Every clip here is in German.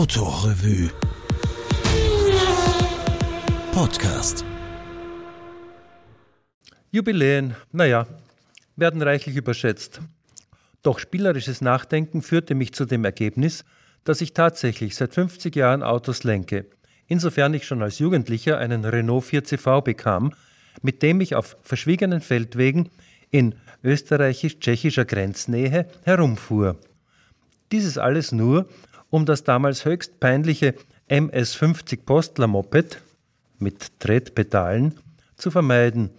Autorevue Podcast Jubiläen, naja, werden reichlich überschätzt. Doch spielerisches Nachdenken führte mich zu dem Ergebnis, dass ich tatsächlich seit 50 Jahren Autos lenke. Insofern ich schon als Jugendlicher einen Renault 4CV bekam, mit dem ich auf verschwiegenen Feldwegen in österreichisch-tschechischer Grenznähe herumfuhr. Dieses alles nur, um das damals höchst peinliche MS-50 Postler Moped mit Tretpedalen zu vermeiden,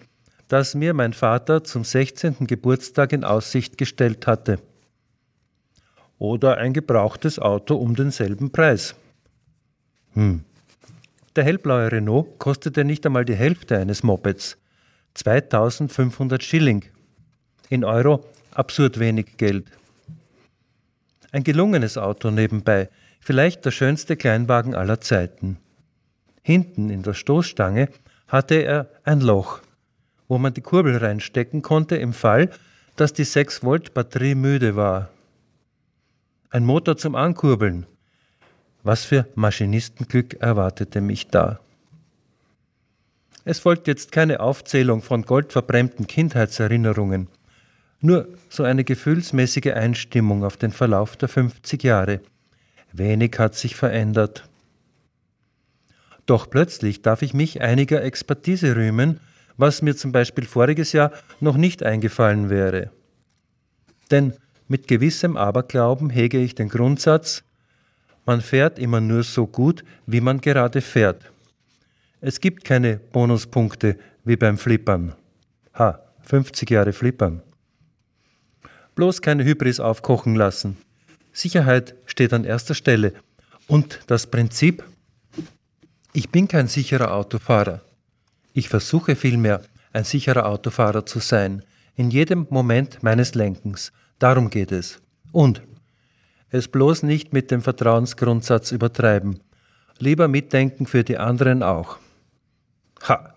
das mir mein Vater zum 16. Geburtstag in Aussicht gestellt hatte. Oder ein gebrauchtes Auto um denselben Preis. Hm. Der hellblaue Renault kostete nicht einmal die Hälfte eines Mopeds. 2500 Schilling. In Euro absurd wenig Geld. Ein gelungenes Auto nebenbei, vielleicht der schönste Kleinwagen aller Zeiten. Hinten in der Stoßstange hatte er ein Loch, wo man die Kurbel reinstecken konnte im Fall, dass die 6 Volt Batterie müde war. Ein Motor zum Ankurbeln. Was für Maschinistenglück erwartete mich da. Es folgt jetzt keine Aufzählung von goldverbrämten Kindheitserinnerungen nur so eine gefühlsmäßige Einstimmung auf den Verlauf der 50 Jahre. Wenig hat sich verändert. Doch plötzlich darf ich mich einiger Expertise rühmen, was mir zum Beispiel voriges Jahr noch nicht eingefallen wäre. Denn mit gewissem Aberglauben hege ich den Grundsatz, man fährt immer nur so gut, wie man gerade fährt. Es gibt keine Bonuspunkte wie beim Flippern. Ha, 50 Jahre Flippern. Bloß keine Hybris aufkochen lassen. Sicherheit steht an erster Stelle. Und das Prinzip? Ich bin kein sicherer Autofahrer. Ich versuche vielmehr, ein sicherer Autofahrer zu sein, in jedem Moment meines Lenkens. Darum geht es. Und es bloß nicht mit dem Vertrauensgrundsatz übertreiben. Lieber mitdenken für die anderen auch. Ha,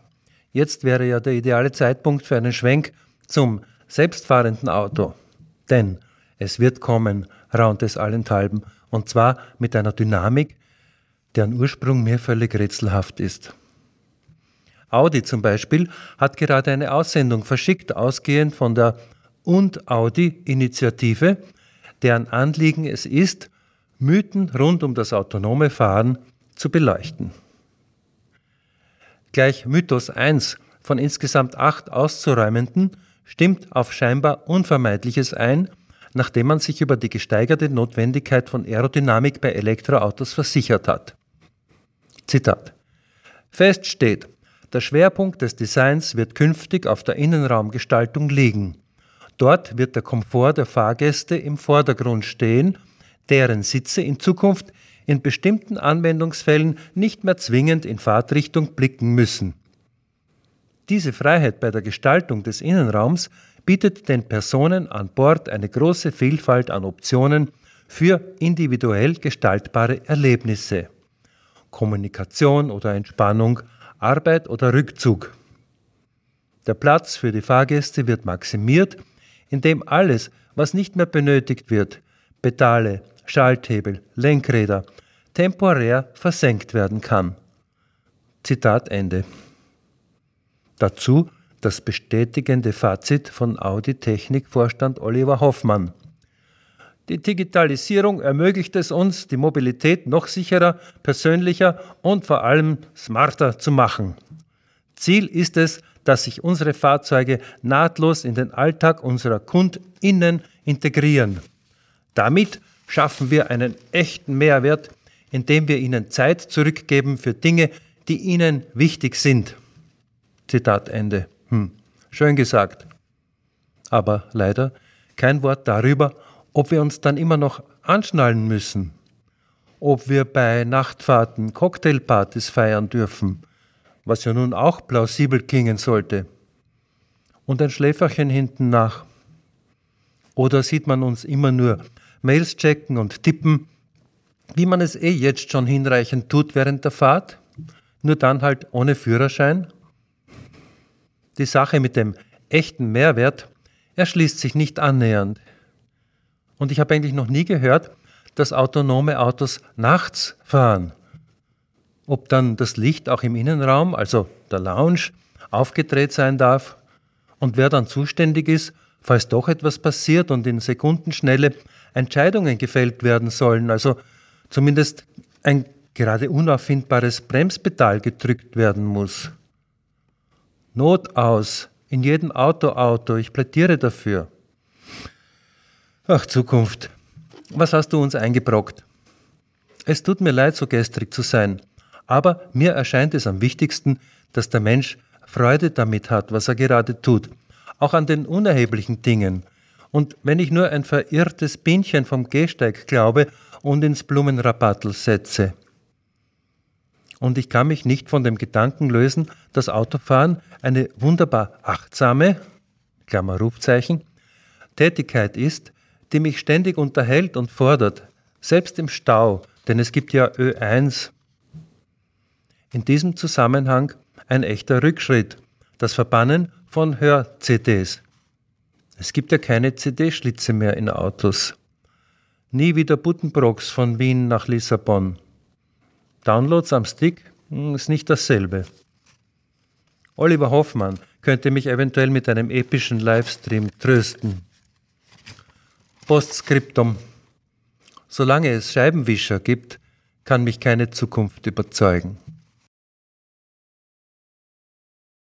jetzt wäre ja der ideale Zeitpunkt für einen Schwenk zum selbstfahrenden Auto. Denn es wird kommen, raunt es allenthalben, und zwar mit einer Dynamik, deren Ursprung mir völlig rätselhaft ist. Audi zum Beispiel hat gerade eine Aussendung verschickt, ausgehend von der Und Audi-Initiative, deren Anliegen es ist, Mythen rund um das autonome Fahren zu beleuchten. Gleich Mythos 1 von insgesamt acht auszuräumenden stimmt auf scheinbar Unvermeidliches ein, nachdem man sich über die gesteigerte Notwendigkeit von Aerodynamik bei Elektroautos versichert hat. Zitat. Fest steht, der Schwerpunkt des Designs wird künftig auf der Innenraumgestaltung liegen. Dort wird der Komfort der Fahrgäste im Vordergrund stehen, deren Sitze in Zukunft in bestimmten Anwendungsfällen nicht mehr zwingend in Fahrtrichtung blicken müssen. Diese Freiheit bei der Gestaltung des Innenraums bietet den Personen an Bord eine große Vielfalt an Optionen für individuell gestaltbare Erlebnisse. Kommunikation oder Entspannung, Arbeit oder Rückzug. Der Platz für die Fahrgäste wird maximiert, indem alles, was nicht mehr benötigt wird, Pedale, Schalthebel, Lenkräder, temporär versenkt werden kann. Zitat Ende. Dazu das bestätigende Fazit von Audi Technik-Vorstand Oliver Hoffmann. Die Digitalisierung ermöglicht es uns, die Mobilität noch sicherer, persönlicher und vor allem smarter zu machen. Ziel ist es, dass sich unsere Fahrzeuge nahtlos in den Alltag unserer KundInnen integrieren. Damit schaffen wir einen echten Mehrwert, indem wir ihnen Zeit zurückgeben für Dinge, die ihnen wichtig sind. Zitat Ende. Hm. Schön gesagt. Aber leider kein Wort darüber, ob wir uns dann immer noch anschnallen müssen, ob wir bei Nachtfahrten Cocktailpartys feiern dürfen, was ja nun auch plausibel klingen sollte. Und ein Schläferchen hinten nach. Oder sieht man uns immer nur Mails checken und tippen, wie man es eh jetzt schon hinreichend tut während der Fahrt, nur dann halt ohne Führerschein die Sache mit dem echten Mehrwert erschließt sich nicht annähernd. Und ich habe eigentlich noch nie gehört, dass autonome Autos nachts fahren. Ob dann das Licht auch im Innenraum, also der Lounge, aufgedreht sein darf und wer dann zuständig ist, falls doch etwas passiert und in Sekundenschnelle Entscheidungen gefällt werden sollen, also zumindest ein gerade unauffindbares Bremspedal gedrückt werden muss. Not aus, in jedem Auto Auto, ich plädiere dafür. Ach Zukunft, was hast du uns eingebrockt? Es tut mir leid, so gestrig zu sein, aber mir erscheint es am wichtigsten, dass der Mensch Freude damit hat, was er gerade tut, auch an den unerheblichen Dingen. Und wenn ich nur ein verirrtes Bienchen vom Gehsteig glaube und ins Blumenrabattel setze. Und ich kann mich nicht von dem Gedanken lösen, dass Autofahren eine wunderbar achtsame, Klammer Rufzeichen, Tätigkeit ist, die mich ständig unterhält und fordert, selbst im Stau, denn es gibt ja Ö1. In diesem Zusammenhang ein echter Rückschritt, das Verbannen von Hör-CDs. Es gibt ja keine CD-Schlitze mehr in Autos. Nie wieder Buttenbrocks von Wien nach Lissabon. Downloads am Stick hm, ist nicht dasselbe. Oliver Hoffmann könnte mich eventuell mit einem epischen Livestream trösten. Postskriptum. Solange es Scheibenwischer gibt, kann mich keine Zukunft überzeugen.